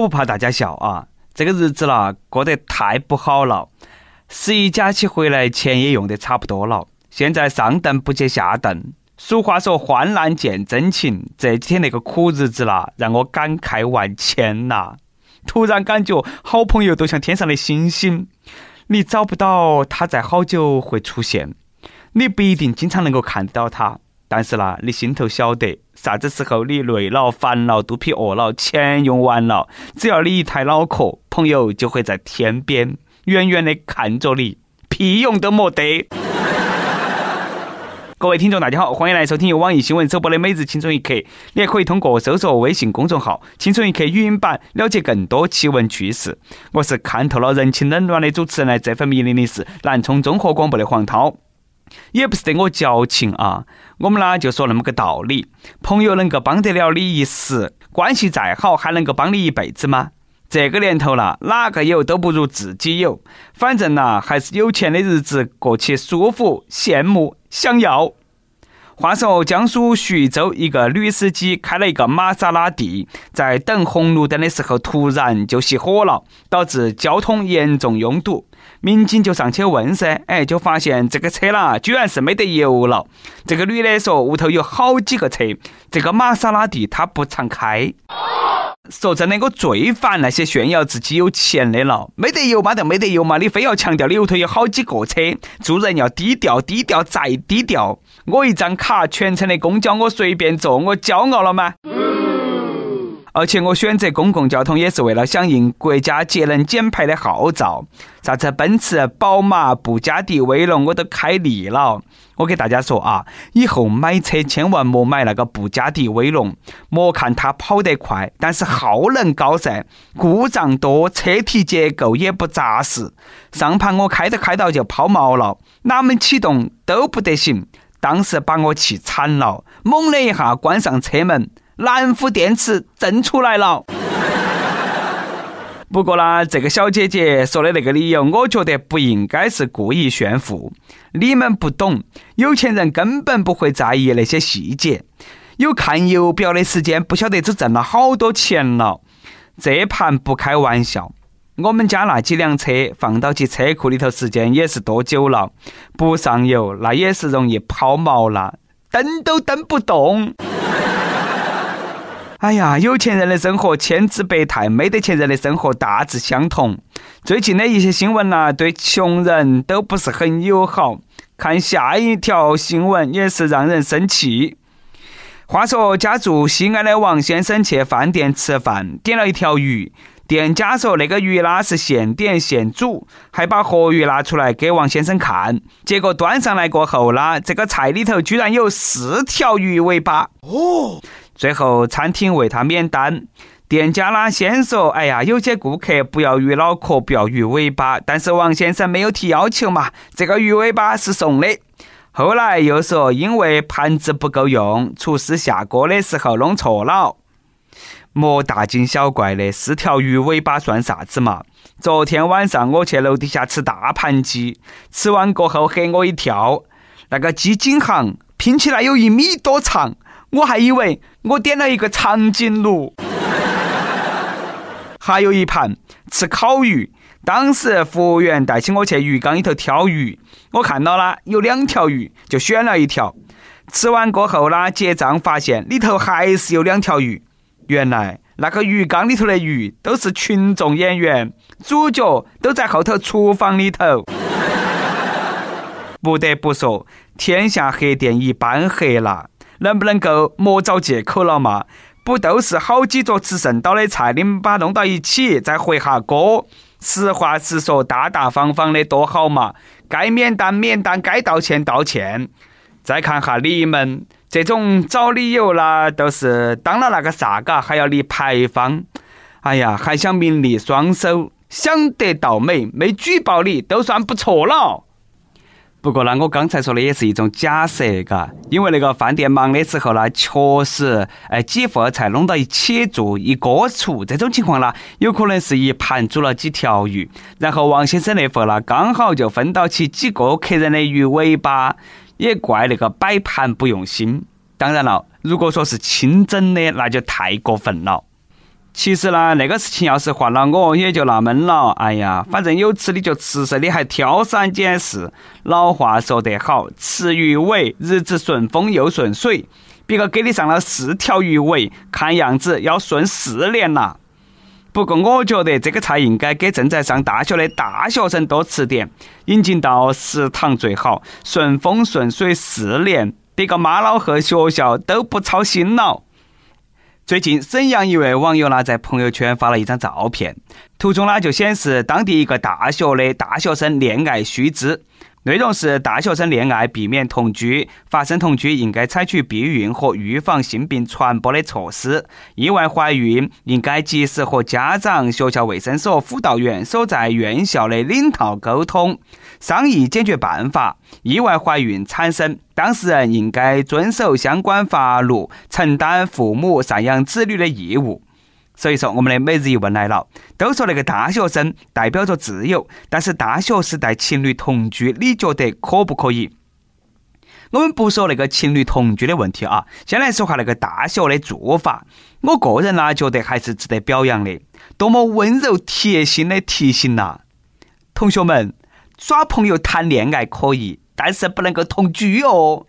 我不怕大家笑啊，这个日子啦过得太不好了。十一假期回来，钱也用得差不多了，现在上顿不接下顿。俗话说，患难见真情。这几天那个苦日子啦，让我感慨万千呐。突然感觉好朋友都像天上的星星，你找不到他在好久会出现，你不一定经常能够看到他，但是啦，你心头晓得，啥子时候你累了、烦了、肚皮饿了、钱用完了，只要你一抬脑壳，朋友就会在天边远远的看着你，屁用都没得。各位听众，大家好，欢迎来收听由网易新闻首播的《每日轻松一刻》。你也可以通过搜索微信公众号“轻松一刻”语音版了解更多奇闻趣事。我是看透了人情冷暖的主持人，来这份迷离的是南充综合广播的黄涛。也不是得我矫情啊，我们呢就说那么个道理：朋友能够帮得了你一时，关系再好还能够帮你一辈子吗？这个年头了，哪个有都不如自己有。反正呢，还是有钱的日子过起舒服，羡慕。想要。话说，江苏徐州一个女司机开了一个玛莎拉蒂，在等红绿灯的时候突然就熄火了，导致交通严重拥堵。民警就上去问噻，哎，就发现这个车啦，居然是没得油了。这个女的说，屋头有好几个车，这个玛莎拉蒂她不常开。说真的，我最烦那些炫耀自己有钱的了。没得油嘛就没得油嘛，你非要强调你屋头有好几个车，做人要低调，低调再低调。我一张卡，全程的公交我随便坐，我骄傲了吗？而且我选择公共交通也是为了响应国家节能减排的号召。啥子奔驰、宝马、布加迪、威龙我都开腻了。我给大家说啊，以后买车千万莫买那个布加迪威龙，莫看它跑得快，但是耗能高噻，故障多，车体结构也不扎实。上盘我开着开到就抛锚了，哪门启动都不得行。当时把我气惨了，猛的一下关上车门。南孚电池震出来了。不过呢，这个小姐姐说的那个理由，我觉得不应该是故意炫富。你们不懂，有钱人根本不会在意那些细节。有看油表的时间，不晓得只挣了好多钱了。这盘不开玩笑。我们家那几辆车放到起车库里头，时间也是多久了？不上油，那也是容易抛锚了，蹬都蹬不动。哎呀，有钱人的生活千姿百态，没得钱人的生活大致相同。最近的一些新闻呐，对穷人都不是很友好。看下一条新闻也是让人生气。话说，家住西安的王先生去饭店吃饭，点了一条鱼。店家说那个鱼呢是现点现煮，还把活鱼拿出来给王先生看。结果端上来过后啦，这个菜里头居然有四条鱼尾巴。哦。最后，餐厅为他免单。店家呢先说：“哎呀，有些顾客不要鱼脑壳，不要鱼尾巴。”但是王先生没有提要求嘛，这个鱼尾巴是送的。后来又说，因为盘子不够用，厨师下锅的时候弄错了。莫大惊小怪的，四条鱼尾巴算啥子嘛？昨天晚上我去楼底下吃大盘鸡，吃完过后吓我一跳，那个鸡颈行拼起来有一米多长。我还以为我点了一个长颈鹿，还有一盘吃烤鱼。当时服务员带起我去鱼缸里头挑鱼，我看到了有两条鱼，就选了一条。吃完过后呢，结账发现里头还是有两条鱼。原来那个鱼缸里头的鱼都是群众演员，主角都在后头厨房里头。不得不说，天下黑店一般黑了。能不能够莫找借口了嘛？不都是好几桌吃剩到的菜，你们把弄到一起再回下锅，实话实说，大大方方的多好嘛！该免单免单，该道歉道歉。再看哈你们这种找理由啦，都是当了那个啥嘎，还要立牌坊。哎呀，还想名利双收，想得到美，没举报你都算不错了。不过呢，我刚才说的也是一种假设，嘎，因为那个饭店忙的时候呢，确实，哎，几份菜弄到一起做一锅出，这种情况呢，有可能是一盘煮了几条鱼，然后王先生那份呢，刚好就分到起几个客人的鱼尾巴，也怪那个摆盘不用心。当然了，如果说是清蒸的，那就太过分了。其实呢，那个事情要是换了我，也就纳闷了。哎呀，反正有吃的就吃噻，你还挑三拣四。老话说得好，吃鱼尾，日子顺风又顺水。别个给你上了四条鱼尾，看样子要顺四年了。不过我觉得这个菜应该给正在上大学的大学生多吃点，引进到食堂最好，顺风顺水四年，别个妈老汉学校都不操心了。最近，沈阳一位网友呢在朋友圈发了一张照片，图中呢就显示当地一个大学的大学生恋爱须知。内容是大学生恋爱避免同居，发生同居应该采取避孕和预防性病传播的措施。意外怀孕应该及时和家长、学校卫生所、辅导员所在院校的领导沟通，商议解决办法。意外怀孕产生，当事人应该遵守相关法律，承担父母赡养子女的义务。所以说，我们的每日一问来了。都说那个大学生代表着自由，但是大学时代情侣同居，你觉得可不可以？我们不说那个情侣同居的问题啊，先来说下那个大学的做法。我个人呢，觉得还是值得表扬的。多么温柔贴心的提醒呐！同学们，耍朋友谈恋爱可以，但是不能够同居哦。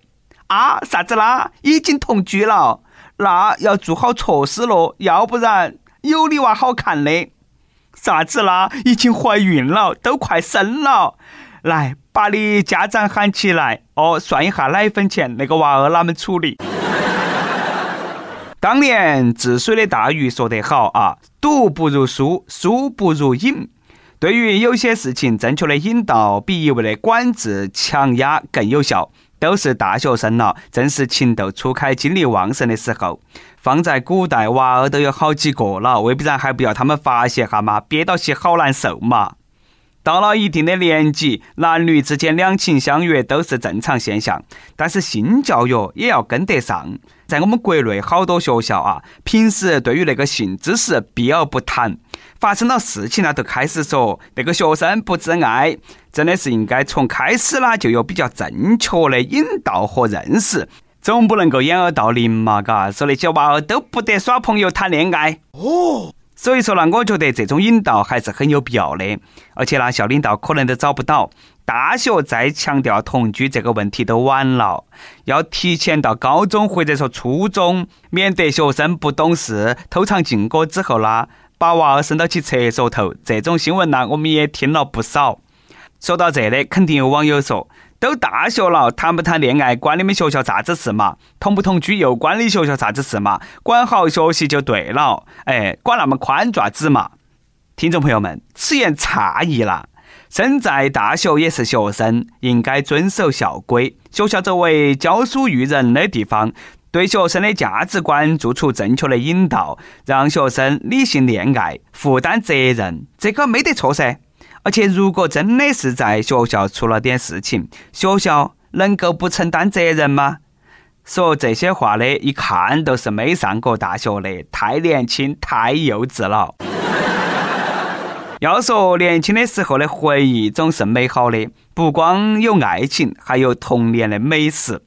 啊，啥子啦？已经同居了。那要做好措施咯，要不然有你娃好看的。啥子啦？已经怀孕了，都快生了。来，把你家长喊起来，哦，算一下奶粉钱，那个娃儿哪们处理？当年治水的大禹说得好啊，赌不如输，输不如赢。对于有些事情，正确的引导比一味的管制强压更有效。都是大学生了，正是情窦初开、精力旺盛的时候。放在古代，娃儿都有好几个了，未必然还不要他们发泄哈嘛，憋到起好难受嘛。到了一定的年纪，男女之间两情相悦都是正常现象，但是性教育也要跟得上。在我们国内好多学校啊，平时对于那个性知识避而不谈，发生了事情呢，都开始说那个学生不自爱。真的是应该从开始啦就有比较正确的引导和认识，总不能够掩耳盗铃嘛，嘎，说那些娃儿都不得耍朋友谈恋爱哦。所以说呢，我觉得这种引导还是很有必要的，而且呢，校领导可能都找不到，大学再强调同居这个问题都晚了，要提前到高中或者说初中，免得学生不懂事偷尝禁果之后呢，把娃儿生到起厕所头。这种新闻呢，我们也听了不少。说到这里，肯定有网友说：“都大学了，谈不谈恋爱关你们学校啥子事嘛？同不同居又关你学校啥子事嘛？管好学习就对了。哎，管那么宽爪子嘛？”听众朋友们，此言差矣了。身在大学也是学生，应该遵守校规。学校作为教书育人的地方，对学生的价值观做出正确的引导，让学生理性恋爱，负担责任，这个没得错噻。而且，如果真的是在学校出了点事情，学校能够不承担责任吗？说这些话的，一看都是没上过大学的，太年轻，太幼稚了。要说年轻的时候的回忆总是美好的，不光有爱情，还有童年的美食。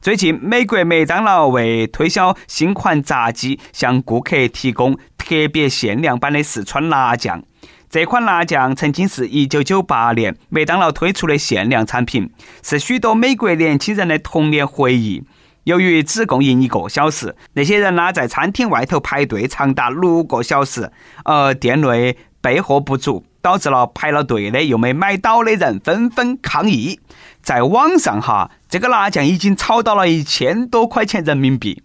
最近，美国麦当劳为推销新款炸鸡，向顾客提供特别限量版的四川辣酱。这款辣酱曾经是一九九八年麦当劳推出的限量产品，是许多美国年轻人的童年回忆。由于只供应一个小时，那些人呢在餐厅外头排队长达六个小时，而店内备货不足，导致了排了队的又没买到的人纷纷抗议。在网上哈，这个辣酱已经炒到了一千多块钱人民币。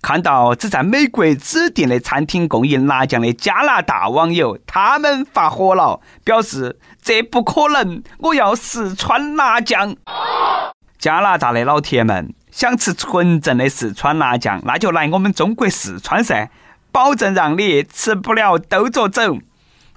看到只在美国指定的餐厅供应辣酱的加拿大网友，他们发火了，表示这不可能，我要四川辣酱。加拿大的老铁们，想吃纯正的四川辣酱，那就来我们中国四川噻，保证让你吃不了兜着走。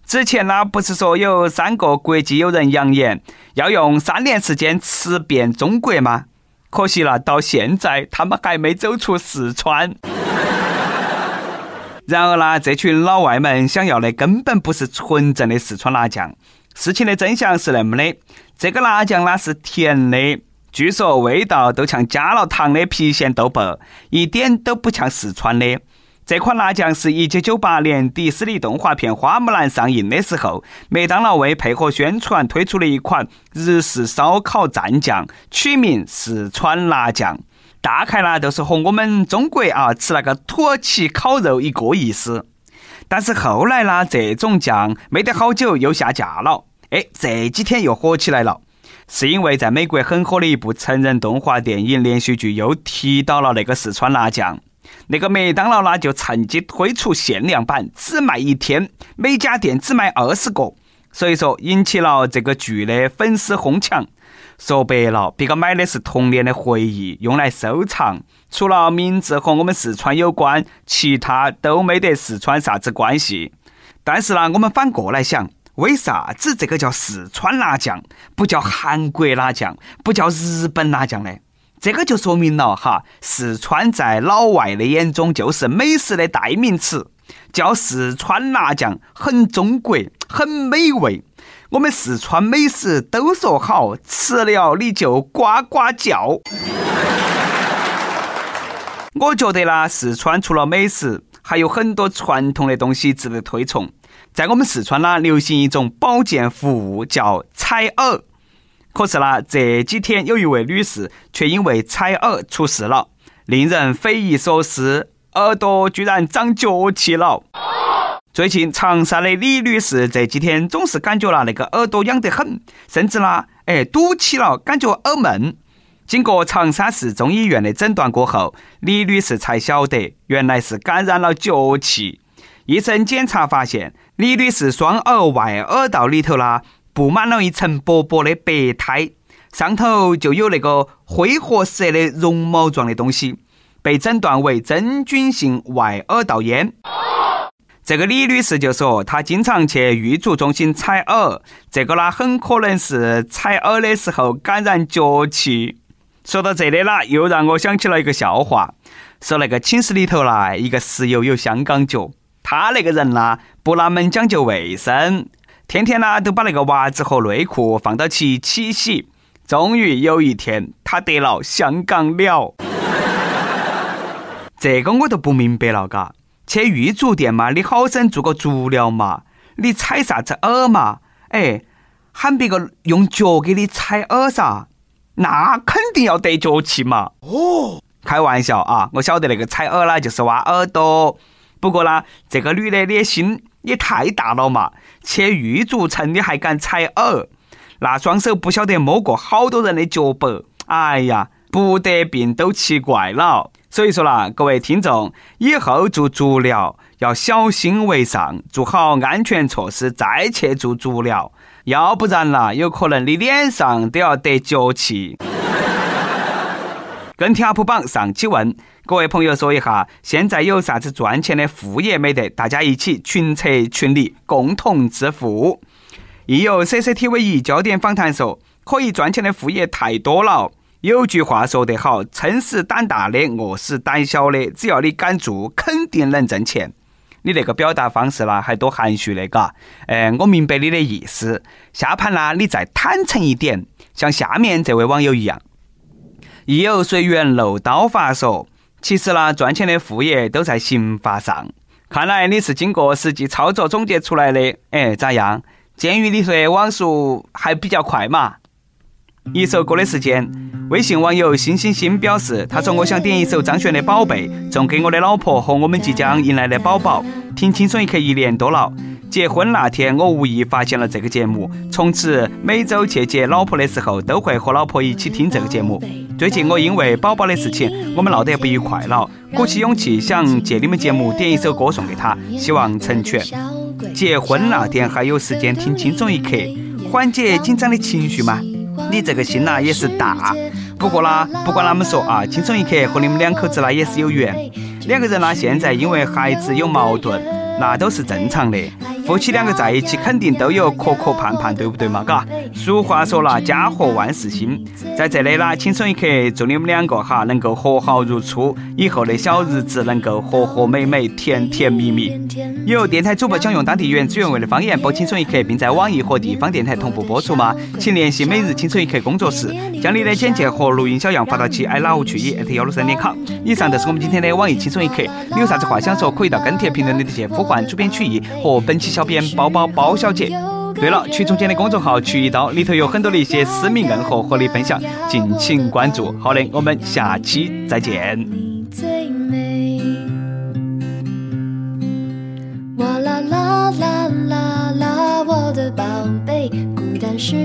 之前呢，不是说有三个国际友人扬言要用三年时间吃遍中国吗？可惜了，到现在他们还没走出四川。然而呢，这群老外们想要的根本不是纯正的四川辣酱。事情的真相是那么的：这个辣酱呢是甜的，据说味道都像加了糖的郫县豆瓣，一点都不像四川的。这款辣酱是一九九八年迪士尼动画片《花木兰》上映的时候，麦当劳为配合宣传推出的一款日式烧烤蘸酱，取名四川辣酱。大概呢，就是和我们中国啊吃那个土耳其烤肉一个意思。但是后来呢，这种酱没得好久又下架了。哎，这几天又火起来了。是因为在美国很火的一部成人动画电影连续剧又提到了那个四川辣酱，那个麦当劳呢就趁机推出限量版，只卖一天，每家店只卖二十个，所以说引起了这个剧的粉丝哄抢。说白了，别个买的是童年的回忆，用来收藏。除了名字和我们四川有关，其他都没得四川啥子关系。但是呢，我们反过来想。为啥子这个叫四川辣酱，不叫韩国辣酱，不叫日本辣酱呢？这个就说明了哈，四川在老外的眼中就是美食的代名词，叫四川辣酱很中国，很美味。我们四川美食都说好吃了你就呱呱叫。我觉得呢，四川除了美食，还有很多传统的东西值得推崇。在我们四川呢，流行一种保健服务叫采耳。可是呢，这几天有一位女士却因为采耳出事了，令人匪夷所思，耳朵居然长脚气了。最近长沙的李女士这几天总是感觉了那个耳朵痒得很，甚至呢，哎堵起了，感觉耳闷。经过长沙市中医院的诊断过后，李女士才晓得原来是感染了脚气。医生检查发现，李女士双耳外耳道里头啦布满了一层薄薄的白苔，上头就有那个灰褐色的绒毛状的东西，被诊断为真菌性外耳道炎。这个李女士就说，她经常去育足中心采耳，这个呢很可能是采耳的时候感染脚气。说到这里啦，又让我想起了一个笑话，说那个寝室里头啦，一个室友有香港脚。他那个人呢，不那么讲究卫生，天天呢都把那个袜子和内裤放到起起洗。终于有一天，他得了香港了。这个我都不明白了，嘎。去玉足店嘛，你好生做个足疗嘛，你踩啥子耳嘛？哎，喊别个用脚给你踩耳噻，那肯定要得脚气嘛。哦，开玩笑啊，我晓得那个踩耳啦，就是挖耳朵。不过呢，这个女的的心也太大了嘛！去玉足城你还敢踩耳？那双手不晓得摸过好多人的脚背。哎呀，不得病都奇怪了。所以说啦，各位听众，以后做足疗要小心为上，做好安全措施再去做足疗，要不然啦，有可能你脸上都要得脚气。跟贴 UP 榜上期问。各位朋友，说一下，现在有啥子赚钱的副业没得？大家一起群策群力，共同致富。亦有 CCTV 一焦点访谈说，可以赚钱的副业太多了。有句话说得好，撑死胆大的，饿死胆小的。只要你敢做，肯定能挣钱。你那个表达方式啦，还多含蓄的，嘎。哎，我明白你的意思。下盘啦，你再坦诚一点，像下面这位网友一样。亦有随缘漏刀法说。其实呢，赚钱的副业都在刑法上。看来你是经过实际操作总结出来的。哎，咋样？监狱里头的网速还比较快嘛？一首歌的时间，微信网友星星星表示，他说：“我想点一首张悬的《宝贝》，送给我的老婆和我们即将迎来的宝宝。听轻松一刻一年多了。”结婚那天，我无意发现了这个节目，从此每周去接老婆的时候，都会和老婆一起听这个节目。最近我因为宝宝的事情，我们闹得不愉快了，鼓起勇气想借你们节目点一首歌送给他，希望成全。结婚那天还有时间听轻松一刻，缓解紧张的情绪吗？你这个心呐也是大。不过啦，不管哪么说啊，轻松一刻和你们两口子呢也是有缘。两个人呢现在因为孩子有矛盾，那都是正常的。夫妻两个在一起，肯定都有磕磕绊绊，对不对嘛？嘎，俗话说了，家和万事兴。在这里啦，轻松一刻，祝你们两个哈能够和好如初，以后的小日子能够和和美美、甜甜蜜蜜。有电台主播想用当地原汁原味的方言播轻松一刻，并在网易和地方电台同步播出吗？请联系每日轻松一刻工作室，将你的简介和录音小样发到其 i love 去 e 幺六三点 com。以上就是我们今天的网易轻松一刻，你有啥子话想说，可以到跟帖评论里头去呼唤主编曲艺和本期小编包包包小姐。对了，曲中间的公众号曲一刀里头有很多的一些私密硬货和你分享，敬请关注。好的，我们下期再见。哇啦啦啦啦啦，我的宝贝，孤单时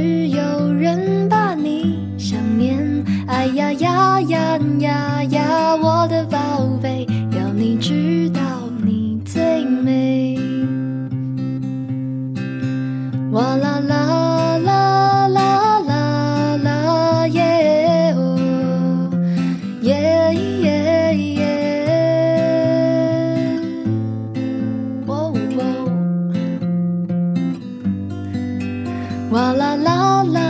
哇啦啦啦